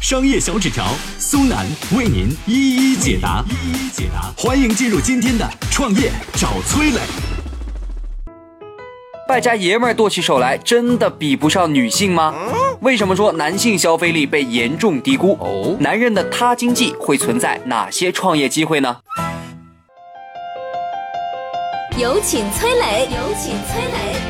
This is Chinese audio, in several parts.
商业小纸条，苏南为您一一解答，一一解答。欢迎进入今天的创业找崔磊。败家爷们儿剁起手来，真的比不上女性吗？为什么说男性消费力被严重低估？哦，男人的他经济会存在哪些创业机会呢？有请崔磊，有请崔磊。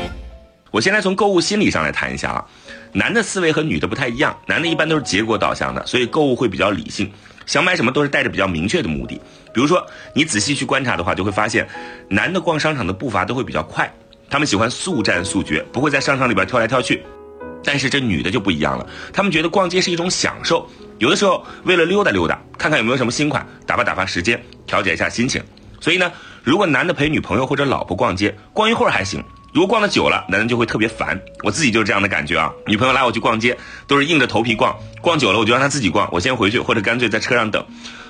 我先来从购物心理上来谈一下啊。男的思维和女的不太一样，男的一般都是结果导向的，所以购物会比较理性，想买什么都是带着比较明确的目的。比如说，你仔细去观察的话，就会发现，男的逛商场的步伐都会比较快，他们喜欢速战速决，不会在商场里边跳来跳去。但是这女的就不一样了，他们觉得逛街是一种享受，有的时候为了溜达溜达，看看有没有什么新款，打发打发时间，调节一下心情。所以呢，如果男的陪女朋友或者老婆逛街，逛一会儿还行。如果逛的久了，男人就会特别烦。我自己就是这样的感觉啊。女朋友拉我去逛街，都是硬着头皮逛，逛久了我就让她自己逛，我先回去或者干脆在车上等。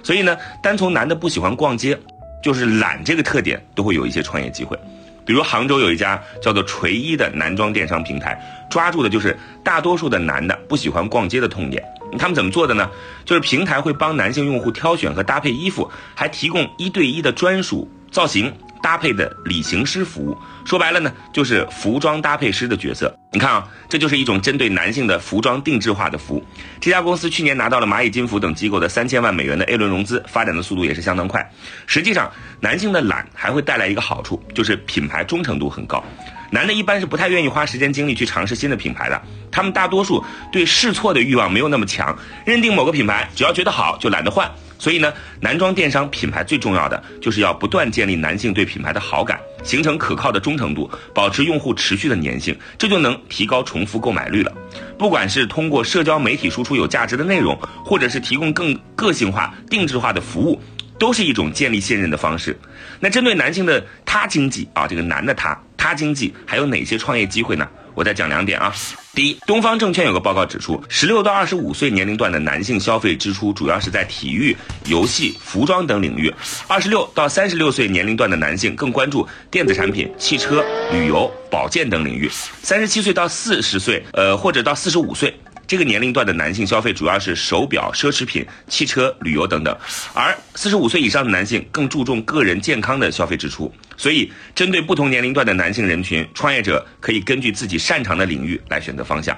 所以呢，单从男的不喜欢逛街，就是懒这个特点，都会有一些创业机会。比如杭州有一家叫做锤一的男装电商平台，抓住的就是大多数的男的不喜欢逛街的痛点。他们怎么做的呢？就是平台会帮男性用户挑选和搭配衣服，还提供一对一的专属造型。搭配的旅行师服务，说白了呢，就是服装搭配师的角色。你看啊，这就是一种针对男性的服装定制化的服务。这家公司去年拿到了蚂蚁金服等机构的三千万美元的 A 轮融资，发展的速度也是相当快。实际上，男性的懒还会带来一个好处，就是品牌忠诚度很高。男的一般是不太愿意花时间精力去尝试新的品牌的，他们大多数对试错的欲望没有那么强，认定某个品牌只要觉得好就懒得换。所以呢，男装电商品牌最重要的就是要不断建立男性对品牌的好感，形成可靠的忠诚度，保持用户持续的粘性，这就能提高重复购买率了。不管是通过社交媒体输出有价值的内容，或者是提供更个性化、定制化的服务，都是一种建立信任的方式。那针对男性的他经济啊，这个男的他他经济还有哪些创业机会呢？我再讲两点啊。第一，东方证券有个报告指出，十六到二十五岁年龄段的男性消费支出主要是在体育、游戏、服装等领域；二十六到三十六岁年龄段的男性更关注电子产品、汽车、旅游、保健等领域；三十七岁到四十岁，呃，或者到四十五岁。这个年龄段的男性消费主要是手表、奢侈品、汽车、旅游等等，而四十五岁以上的男性更注重个人健康的消费支出。所以，针对不同年龄段的男性人群，创业者可以根据自己擅长的领域来选择方向。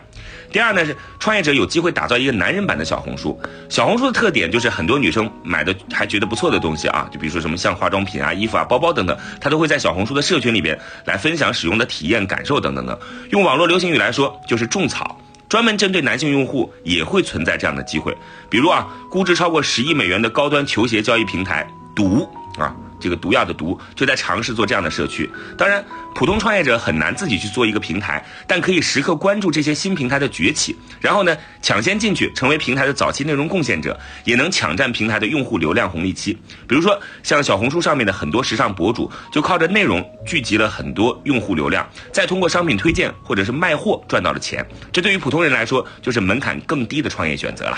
第二呢，是创业者有机会打造一个男人版的小红书。小红书的特点就是很多女生买的还觉得不错的东西啊，就比如说什么像化妆品啊、衣服啊、包包等等，她都会在小红书的社群里边来分享使用的体验、感受等等等。用网络流行语来说，就是种草。专门针对男性用户也会存在这样的机会，比如啊，估值超过十亿美元的高端球鞋交易平台“毒”啊。这个毒药的毒就在尝试做这样的社区。当然，普通创业者很难自己去做一个平台，但可以时刻关注这些新平台的崛起，然后呢，抢先进去成为平台的早期内容贡献者，也能抢占平台的用户流量红利期。比如说，像小红书上面的很多时尚博主，就靠着内容聚集了很多用户流量，再通过商品推荐或者是卖货赚到了钱。这对于普通人来说，就是门槛更低的创业选择了。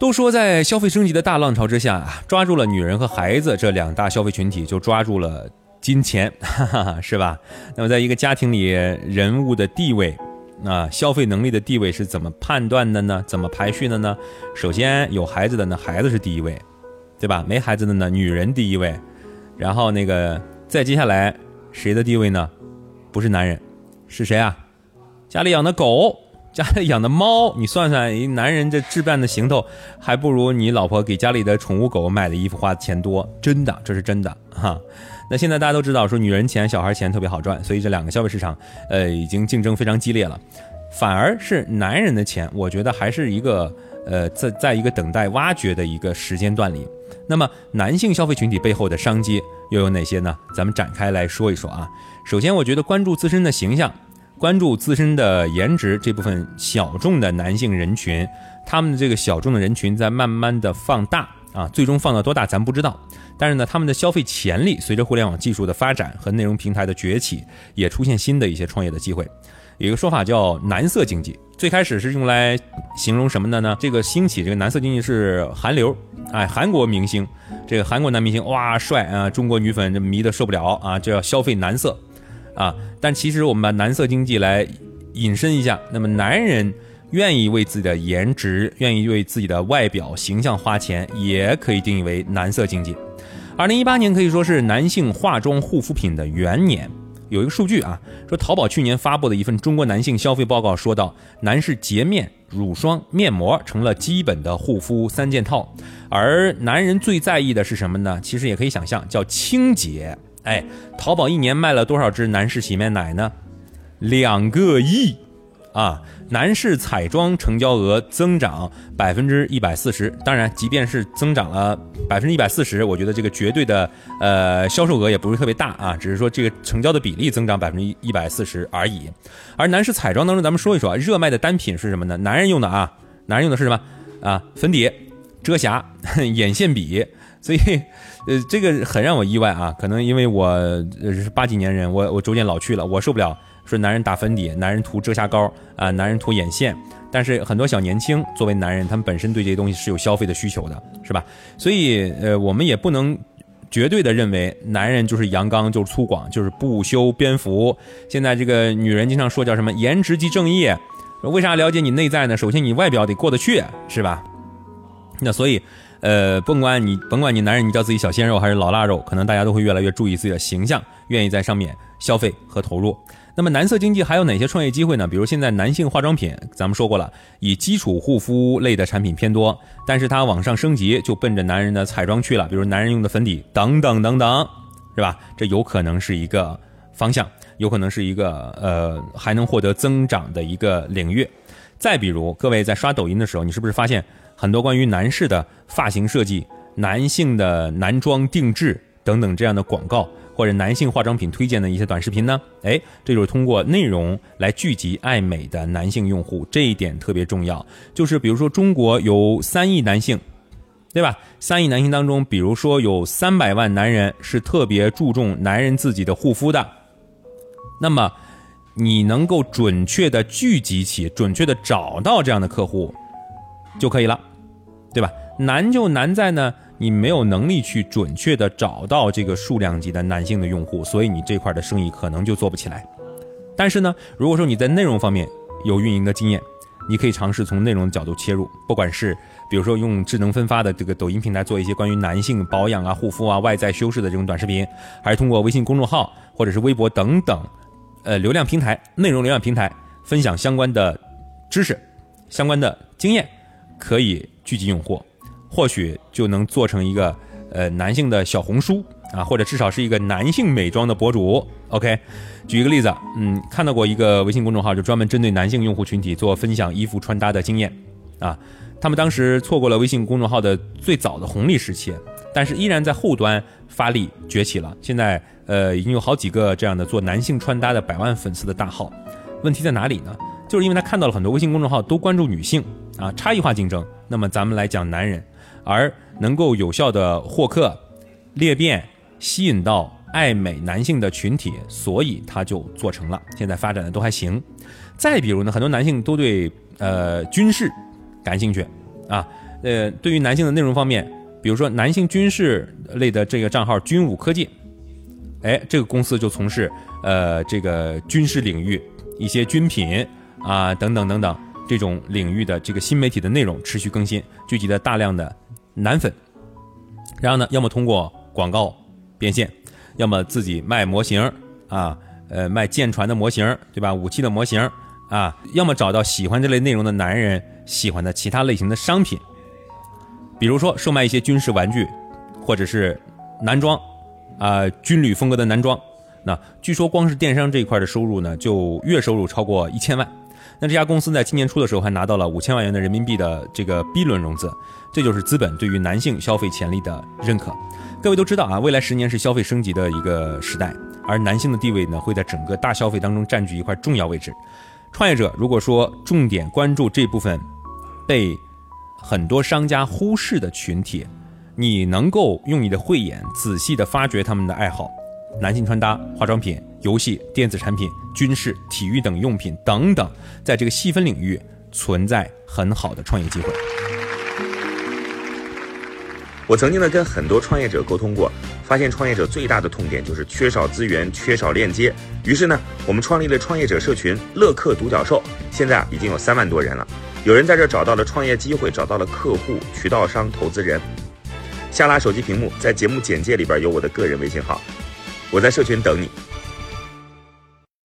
都说在消费升级的大浪潮之下啊，抓住了女人和孩子这两大消费群体，就抓住了金钱，哈哈，是吧？那么，在一个家庭里，人物的地位，啊，消费能力的地位是怎么判断的呢？怎么排序的呢？首先有孩子的呢，孩子是第一位，对吧？没孩子的呢，女人第一位，然后那个再接下来谁的地位呢？不是男人，是谁啊？家里养的狗，家里养的猫，你算算，一男人这置办的行头，还不如你老婆给家里的宠物狗买的衣服花的钱多，真的，这是真的哈。那现在大家都知道，说女人钱、小孩钱特别好赚，所以这两个消费市场，呃，已经竞争非常激烈了。反而是男人的钱，我觉得还是一个，呃，在在一个等待挖掘的一个时间段里。那么，男性消费群体背后的商机又有哪些呢？咱们展开来说一说啊。首先，我觉得关注自身的形象。关注自身的颜值这部分小众的男性人群，他们的这个小众的人群在慢慢的放大啊，最终放到多大咱不知道。但是呢，他们的消费潜力随着互联网技术的发展和内容平台的崛起，也出现新的一些创业的机会。有一个说法叫“男色经济”，最开始是用来形容什么的呢？这个兴起这个男色经济是韩流，哎，韩国明星，这个韩国男明星哇帅啊，中国女粉迷的受不了啊，就要消费男色。啊，但其实我们把男色经济来引申一下，那么男人愿意为自己的颜值、愿意为自己的外表形象花钱，也可以定义为男色经济。二零一八年可以说是男性化妆护肤品的元年。有一个数据啊，说淘宝去年发布的一份中国男性消费报告说到，男士洁面、乳霜、面膜成了基本的护肤三件套，而男人最在意的是什么呢？其实也可以想象，叫清洁。哎，淘宝一年卖了多少支男士洗面奶呢？两个亿啊！男士彩妆成交额增长百分之一百四十。当然，即便是增长了百分之一百四十，我觉得这个绝对的呃销售额也不是特别大啊，只是说这个成交的比例增长百分之一百四十而已。而男士彩妆当中，咱们说一说啊，热卖的单品是什么呢？男人用的啊，男人用的是什么啊？粉底、遮瑕、眼线笔。所以，呃，这个很让我意外啊！可能因为我是八几年人，我我逐渐老去了，我受不了说男人打粉底，男人涂遮瑕膏啊，男人涂眼线。但是很多小年轻作为男人，他们本身对这些东西是有消费的需求的，是吧？所以，呃，我们也不能绝对的认为男人就是阳刚，就是粗犷，就是不修边幅。现在这个女人经常说叫什么颜值即正义，为啥了解你内在呢？首先你外表得过得去，是吧？那所以。呃，甭管你甭管你男人你叫自己小鲜肉还是老腊肉，可能大家都会越来越注意自己的形象，愿意在上面消费和投入。那么男色经济还有哪些创业机会呢？比如现在男性化妆品，咱们说过了，以基础护肤类的产品偏多，但是它往上升级就奔着男人的彩妆去了，比如男人用的粉底等等等等，是吧？这有可能是一个方向，有可能是一个呃还能获得增长的一个领域。再比如各位在刷抖音的时候，你是不是发现？很多关于男士的发型设计、男性的男装定制等等这样的广告，或者男性化妆品推荐的一些短视频呢？哎，这就是通过内容来聚集爱美的男性用户，这一点特别重要。就是比如说，中国有三亿男性，对吧？三亿男性当中，比如说有三百万男人是特别注重男人自己的护肤的，那么你能够准确的聚集起、准确的找到这样的客户就可以了。对吧？难就难在呢，你没有能力去准确的找到这个数量级的男性的用户，所以你这块的生意可能就做不起来。但是呢，如果说你在内容方面有运营的经验，你可以尝试从内容的角度切入，不管是比如说用智能分发的这个抖音平台做一些关于男性保养啊、护肤啊、外在修饰的这种短视频，还是通过微信公众号或者是微博等等，呃，流量平台、内容流量平台分享相关的知识、相关的经验，可以。聚集用户，或许就能做成一个呃男性的小红书啊，或者至少是一个男性美妆的博主。OK，举一个例子，嗯，看到过一个微信公众号，就专门针对男性用户群体做分享衣服穿搭的经验啊。他们当时错过了微信公众号的最早的红利时期，但是依然在后端发力崛起了。现在呃已经有好几个这样的做男性穿搭的百万粉丝的大号。问题在哪里呢？就是因为他看到了很多微信公众号都关注女性啊，差异化竞争。那么咱们来讲男人，而能够有效的获客、裂变、吸引到爱美男性的群体，所以他就做成了。现在发展的都还行。再比如呢，很多男性都对呃军事感兴趣啊。呃，对于男性的内容方面，比如说男性军事类的这个账号“军武科技”，哎，这个公司就从事呃这个军事领域一些军品啊等等等等。这种领域的这个新媒体的内容持续更新，聚集了大量的男粉，然后呢，要么通过广告变现，要么自己卖模型啊，呃，卖舰船的模型，对吧？武器的模型啊，要么找到喜欢这类内容的男人喜欢的其他类型的商品，比如说售卖一些军事玩具，或者是男装，啊，军旅风格的男装。那据说光是电商这一块的收入呢，就月收入超过一千万。那这家公司在今年初的时候还拿到了五千万元的人民币的这个 B 轮融资，这就是资本对于男性消费潜力的认可。各位都知道啊，未来十年是消费升级的一个时代，而男性的地位呢会在整个大消费当中占据一块重要位置。创业者如果说重点关注这部分被很多商家忽视的群体，你能够用你的慧眼仔细的发掘他们的爱好。男性穿搭、化妆品、游戏、电子产品、军事、体育等用品等等，在这个细分领域存在很好的创业机会。我曾经呢跟很多创业者沟通过，发现创业者最大的痛点就是缺少资源、缺少链接。于是呢，我们创立了创业者社群“乐客独角兽”，现在啊已经有三万多人了。有人在这找到了创业机会，找到了客户、渠道商、投资人。下拉手机屏幕，在节目简介里边有我的个人微信号。我在社群等你。